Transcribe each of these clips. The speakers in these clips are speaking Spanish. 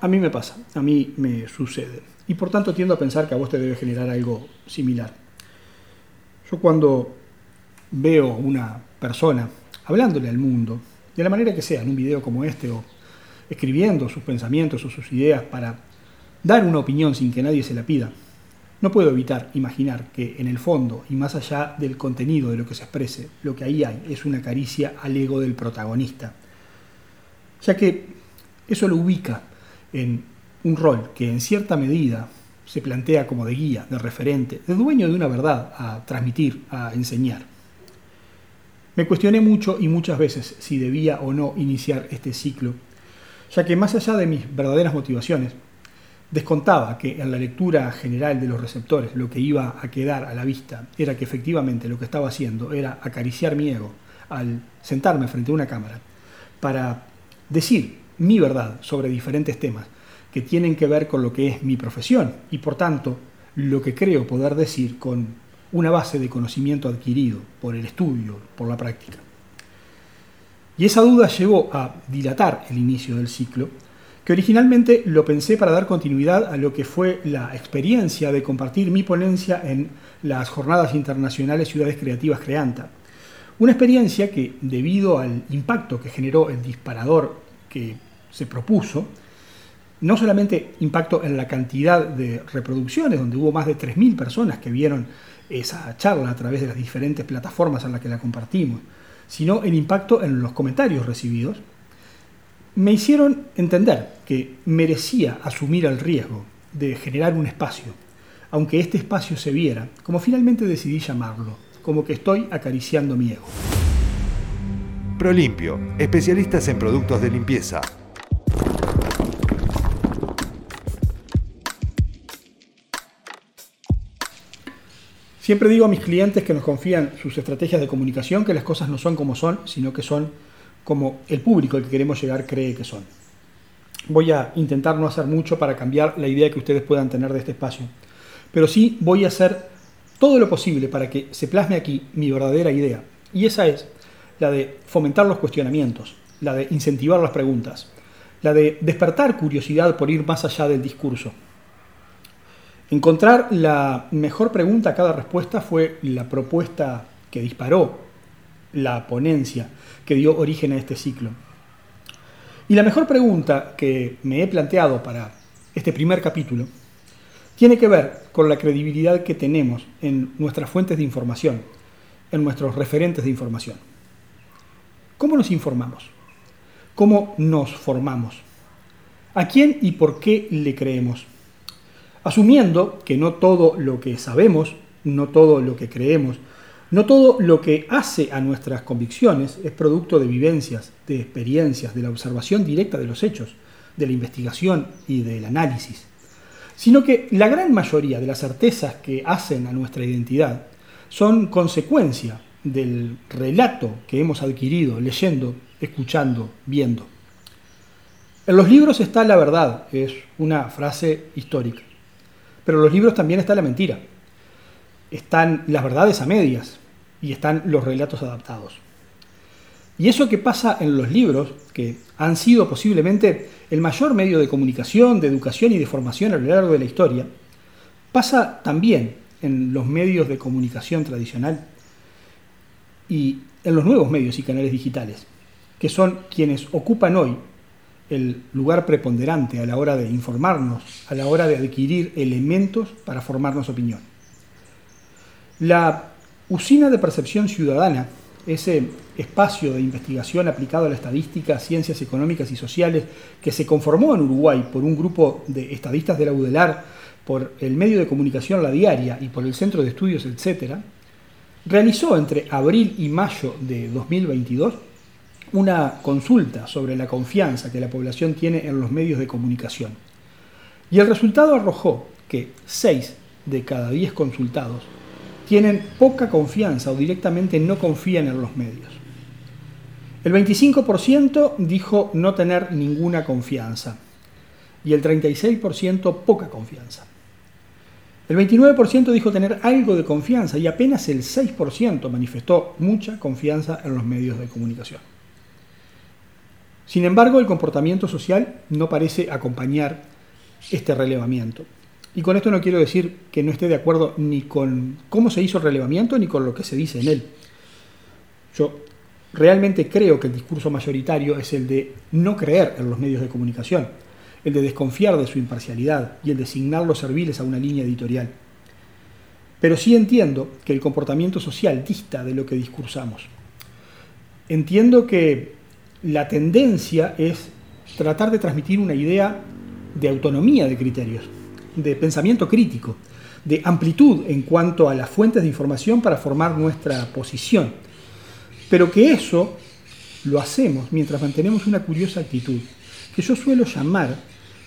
A mí me pasa, a mí me sucede. Y por tanto tiendo a pensar que a vos te debe generar algo similar. Yo cuando veo una persona hablándole al mundo, de la manera que sea, en un video como este, o escribiendo sus pensamientos o sus ideas para dar una opinión sin que nadie se la pida, no puedo evitar imaginar que en el fondo y más allá del contenido de lo que se exprese, lo que ahí hay es una caricia al ego del protagonista, ya que eso lo ubica en un rol que en cierta medida se plantea como de guía, de referente, de dueño de una verdad a transmitir, a enseñar. Me cuestioné mucho y muchas veces si debía o no iniciar este ciclo, ya que más allá de mis verdaderas motivaciones, descontaba que en la lectura general de los receptores lo que iba a quedar a la vista era que efectivamente lo que estaba haciendo era acariciar mi ego al sentarme frente a una cámara para decir mi verdad sobre diferentes temas que tienen que ver con lo que es mi profesión y por tanto lo que creo poder decir con una base de conocimiento adquirido por el estudio, por la práctica. Y esa duda llevó a dilatar el inicio del ciclo, que originalmente lo pensé para dar continuidad a lo que fue la experiencia de compartir mi ponencia en las Jornadas Internacionales Ciudades Creativas Creanta. Una experiencia que, debido al impacto que generó el disparador que se propuso, no solamente impacto en la cantidad de reproducciones, donde hubo más de 3.000 personas que vieron esa charla a través de las diferentes plataformas en las que la compartimos, sino el impacto en los comentarios recibidos, me hicieron entender que merecía asumir el riesgo de generar un espacio, aunque este espacio se viera, como finalmente decidí llamarlo, como que estoy acariciando mi ego. Prolimpio, especialistas en productos de limpieza. Siempre digo a mis clientes que nos confían sus estrategias de comunicación que las cosas no son como son, sino que son como el público al que queremos llegar cree que son. Voy a intentar no hacer mucho para cambiar la idea que ustedes puedan tener de este espacio, pero sí voy a hacer todo lo posible para que se plasme aquí mi verdadera idea, y esa es la de fomentar los cuestionamientos, la de incentivar las preguntas, la de despertar curiosidad por ir más allá del discurso. Encontrar la mejor pregunta a cada respuesta fue la propuesta que disparó la ponencia que dio origen a este ciclo. Y la mejor pregunta que me he planteado para este primer capítulo tiene que ver con la credibilidad que tenemos en nuestras fuentes de información, en nuestros referentes de información. ¿Cómo nos informamos? ¿Cómo nos formamos? ¿A quién y por qué le creemos? Asumiendo que no todo lo que sabemos, no todo lo que creemos, no todo lo que hace a nuestras convicciones es producto de vivencias, de experiencias, de la observación directa de los hechos, de la investigación y del análisis, sino que la gran mayoría de las certezas que hacen a nuestra identidad son consecuencia del relato que hemos adquirido leyendo, escuchando, viendo. En los libros está la verdad, es una frase histórica, pero en los libros también está la mentira. Están las verdades a medias, y están los relatos adaptados. Y eso que pasa en los libros, que han sido posiblemente el mayor medio de comunicación, de educación y de formación a lo largo de la historia, pasa también en los medios de comunicación tradicional y en los nuevos medios y canales digitales, que son quienes ocupan hoy el lugar preponderante a la hora de informarnos, a la hora de adquirir elementos para formarnos opinión. La Usina de Percepción Ciudadana, ese espacio de investigación aplicado a la estadística, ciencias económicas y sociales que se conformó en Uruguay por un grupo de estadistas de la UDELAR, por el medio de comunicación La Diaria y por el Centro de Estudios, etc., realizó entre abril y mayo de 2022 una consulta sobre la confianza que la población tiene en los medios de comunicación. Y el resultado arrojó que 6 de cada 10 consultados tienen poca confianza o directamente no confían en los medios. El 25% dijo no tener ninguna confianza y el 36% poca confianza. El 29% dijo tener algo de confianza y apenas el 6% manifestó mucha confianza en los medios de comunicación. Sin embargo, el comportamiento social no parece acompañar este relevamiento. Y con esto no quiero decir que no esté de acuerdo ni con cómo se hizo el relevamiento ni con lo que se dice en él. Yo realmente creo que el discurso mayoritario es el de no creer en los medios de comunicación, el de desconfiar de su imparcialidad y el de asignarlos serviles a una línea editorial. Pero sí entiendo que el comportamiento social dista de lo que discursamos. Entiendo que la tendencia es tratar de transmitir una idea de autonomía de criterios, de pensamiento crítico, de amplitud en cuanto a las fuentes de información para formar nuestra posición. Pero que eso lo hacemos mientras mantenemos una curiosa actitud, que yo suelo llamar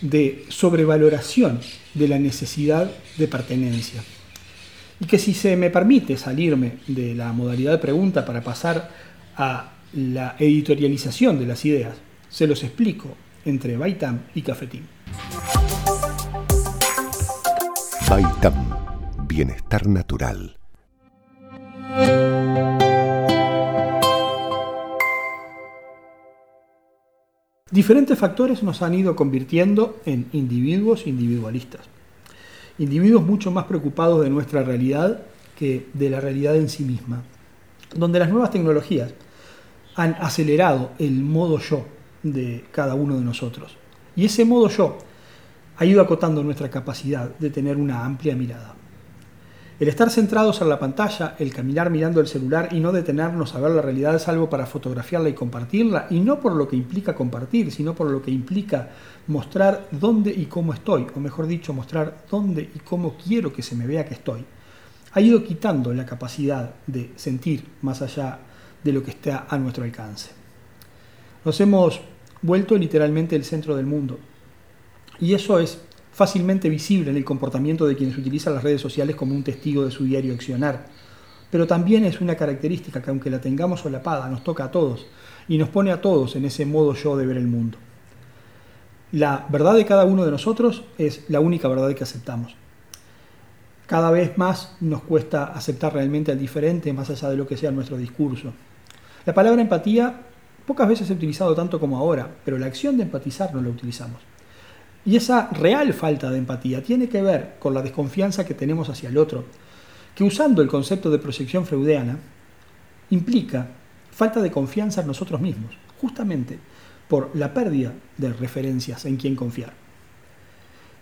de sobrevaloración de la necesidad de pertenencia. Y que si se me permite salirme de la modalidad de pregunta para pasar a la editorialización de las ideas, se los explico entre Baitam y Cafetín. Baitam, bienestar natural. Diferentes factores nos han ido convirtiendo en individuos individualistas. Individuos mucho más preocupados de nuestra realidad que de la realidad en sí misma. Donde las nuevas tecnologías han acelerado el modo yo de cada uno de nosotros. Y ese modo yo ha ido acotando nuestra capacidad de tener una amplia mirada. El estar centrados en la pantalla, el caminar mirando el celular y no detenernos a ver la realidad es algo para fotografiarla y compartirla, y no por lo que implica compartir, sino por lo que implica mostrar dónde y cómo estoy, o mejor dicho, mostrar dónde y cómo quiero que se me vea que estoy, ha ido quitando la capacidad de sentir más allá de lo que está a nuestro alcance. Nos hemos vuelto literalmente el centro del mundo. Y eso es fácilmente visible en el comportamiento de quienes utilizan las redes sociales como un testigo de su diario accionar. Pero también es una característica que aunque la tengamos solapada, nos toca a todos y nos pone a todos en ese modo yo de ver el mundo. La verdad de cada uno de nosotros es la única verdad que aceptamos. Cada vez más nos cuesta aceptar realmente al diferente más allá de lo que sea nuestro discurso. La palabra empatía pocas veces he utilizado tanto como ahora, pero la acción de empatizar no la utilizamos. Y esa real falta de empatía tiene que ver con la desconfianza que tenemos hacia el otro, que usando el concepto de proyección freudiana, implica falta de confianza en nosotros mismos, justamente por la pérdida de referencias en quien confiar.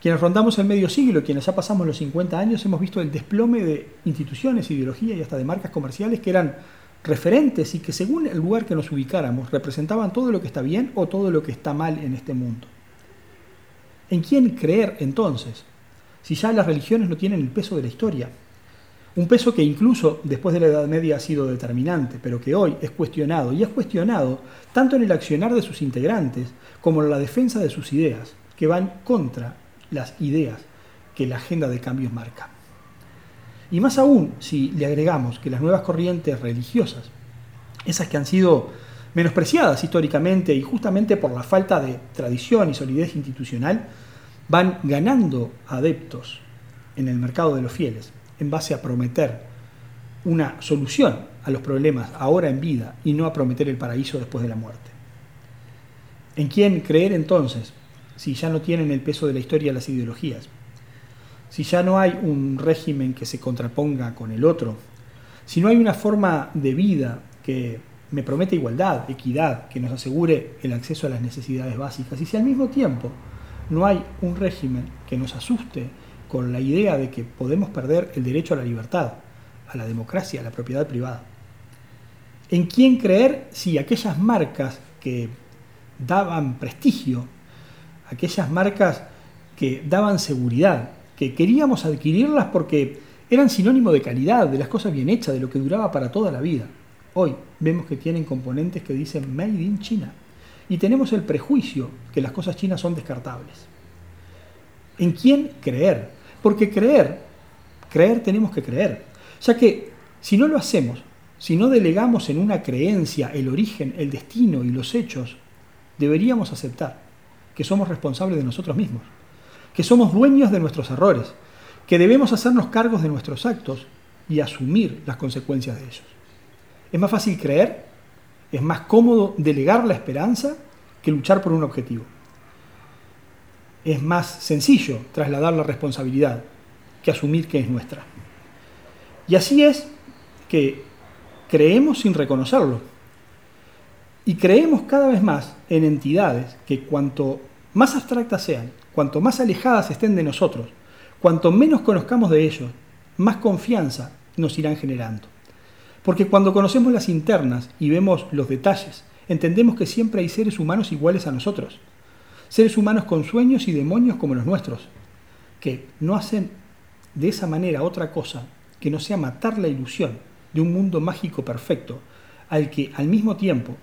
Quienes rondamos el medio siglo, quienes ya pasamos los 50 años, hemos visto el desplome de instituciones, ideología y hasta de marcas comerciales que eran referentes y que según el lugar que nos ubicáramos representaban todo lo que está bien o todo lo que está mal en este mundo. ¿En quién creer entonces? Si ya las religiones no tienen el peso de la historia. Un peso que incluso después de la Edad Media ha sido determinante, pero que hoy es cuestionado, y es cuestionado tanto en el accionar de sus integrantes como en la defensa de sus ideas, que van contra las ideas que la agenda de cambios marca. Y más aún si le agregamos que las nuevas corrientes religiosas, esas que han sido menospreciadas históricamente y justamente por la falta de tradición y solidez institucional, van ganando adeptos en el mercado de los fieles en base a prometer una solución a los problemas ahora en vida y no a prometer el paraíso después de la muerte. ¿En quién creer entonces si ya no tienen el peso de la historia las ideologías? Si ya no hay un régimen que se contraponga con el otro, si no hay una forma de vida que me promete igualdad, equidad, que nos asegure el acceso a las necesidades básicas, y si al mismo tiempo no hay un régimen que nos asuste con la idea de que podemos perder el derecho a la libertad, a la democracia, a la propiedad privada. ¿En quién creer si aquellas marcas que daban prestigio, aquellas marcas que daban seguridad, que queríamos adquirirlas porque eran sinónimo de calidad, de las cosas bien hechas, de lo que duraba para toda la vida. Hoy vemos que tienen componentes que dicen Made in China y tenemos el prejuicio que las cosas chinas son descartables. ¿En quién creer? Porque creer, creer tenemos que creer, ya que si no lo hacemos, si no delegamos en una creencia el origen, el destino y los hechos, deberíamos aceptar que somos responsables de nosotros mismos que somos dueños de nuestros errores, que debemos hacernos cargos de nuestros actos y asumir las consecuencias de ellos. Es más fácil creer, es más cómodo delegar la esperanza que luchar por un objetivo. Es más sencillo trasladar la responsabilidad que asumir que es nuestra. Y así es que creemos sin reconocerlo. Y creemos cada vez más en entidades que cuanto más abstractas sean, cuanto más alejadas estén de nosotros, cuanto menos conozcamos de ellos, más confianza nos irán generando. Porque cuando conocemos las internas y vemos los detalles, entendemos que siempre hay seres humanos iguales a nosotros. Seres humanos con sueños y demonios como los nuestros, que no hacen de esa manera otra cosa que no sea matar la ilusión de un mundo mágico perfecto al que al mismo tiempo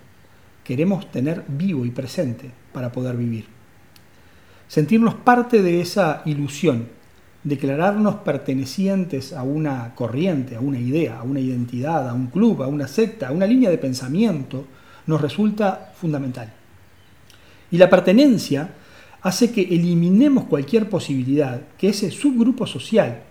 queremos tener vivo y presente para poder vivir. Sentirnos parte de esa ilusión declararnos pertenecientes a una corriente, a una idea, a una identidad, a un club, a una secta, a una línea de pensamiento, nos resulta fundamental. Y la pertenencia hace que eliminemos cualquier posibilidad que ese subgrupo social,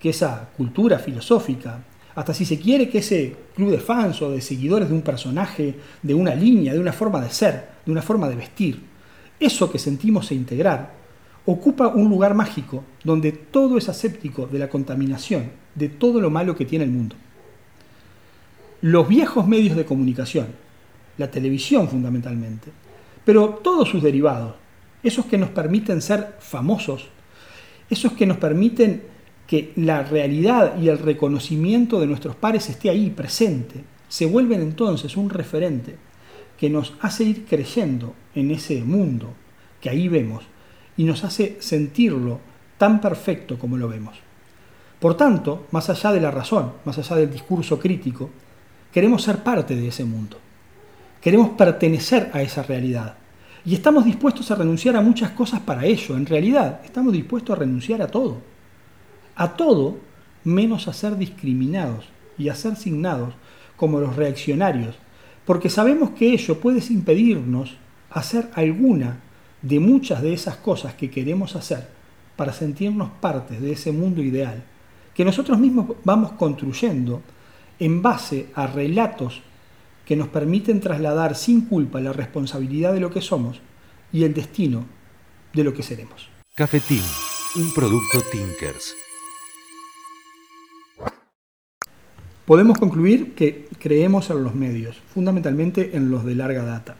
que esa cultura filosófica, hasta si se quiere que ese club de fans o de seguidores de un personaje, de una línea, de una forma de ser, de una forma de vestir, eso que sentimos e integrar, ocupa un lugar mágico donde todo es aséptico de la contaminación, de todo lo malo que tiene el mundo. Los viejos medios de comunicación, la televisión fundamentalmente, pero todos sus derivados, esos que nos permiten ser famosos, esos que nos permiten que la realidad y el reconocimiento de nuestros pares esté ahí presente, se vuelven entonces un referente que nos hace ir creyendo en ese mundo que ahí vemos y nos hace sentirlo tan perfecto como lo vemos. Por tanto, más allá de la razón, más allá del discurso crítico, queremos ser parte de ese mundo. Queremos pertenecer a esa realidad. Y estamos dispuestos a renunciar a muchas cosas para ello. En realidad, estamos dispuestos a renunciar a todo. A todo menos a ser discriminados y a ser signados como los reaccionarios, porque sabemos que ello puede impedirnos hacer alguna de muchas de esas cosas que queremos hacer para sentirnos parte de ese mundo ideal, que nosotros mismos vamos construyendo en base a relatos que nos permiten trasladar sin culpa la responsabilidad de lo que somos y el destino de lo que seremos. Cafetín, un producto Tinkers. Podemos concluir que creemos en los medios, fundamentalmente en los de larga data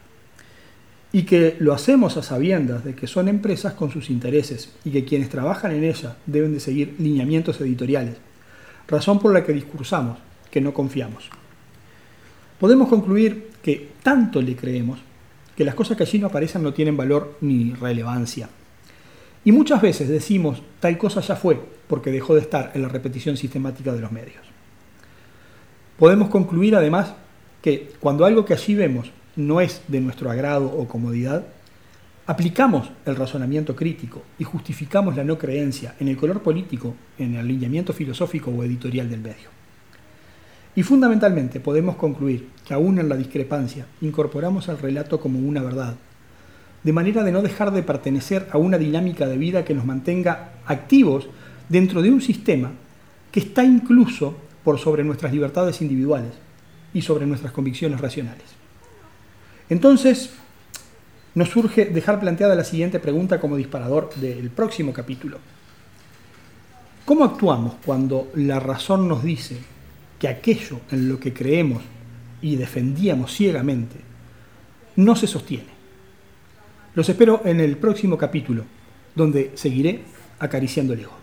y que lo hacemos a sabiendas de que son empresas con sus intereses y que quienes trabajan en ellas deben de seguir lineamientos editoriales, razón por la que discursamos que no confiamos. Podemos concluir que tanto le creemos que las cosas que allí no aparecen no tienen valor ni relevancia. Y muchas veces decimos tal cosa ya fue porque dejó de estar en la repetición sistemática de los medios. Podemos concluir además que cuando algo que allí vemos no es de nuestro agrado o comodidad, aplicamos el razonamiento crítico y justificamos la no creencia en el color político, en el alineamiento filosófico o editorial del medio. Y fundamentalmente podemos concluir que aún en la discrepancia incorporamos el relato como una verdad, de manera de no dejar de pertenecer a una dinámica de vida que nos mantenga activos dentro de un sistema que está incluso por sobre nuestras libertades individuales y sobre nuestras convicciones racionales. Entonces, nos surge dejar planteada la siguiente pregunta como disparador del próximo capítulo. ¿Cómo actuamos cuando la razón nos dice que aquello en lo que creemos y defendíamos ciegamente no se sostiene? Los espero en el próximo capítulo, donde seguiré acariciando el ego.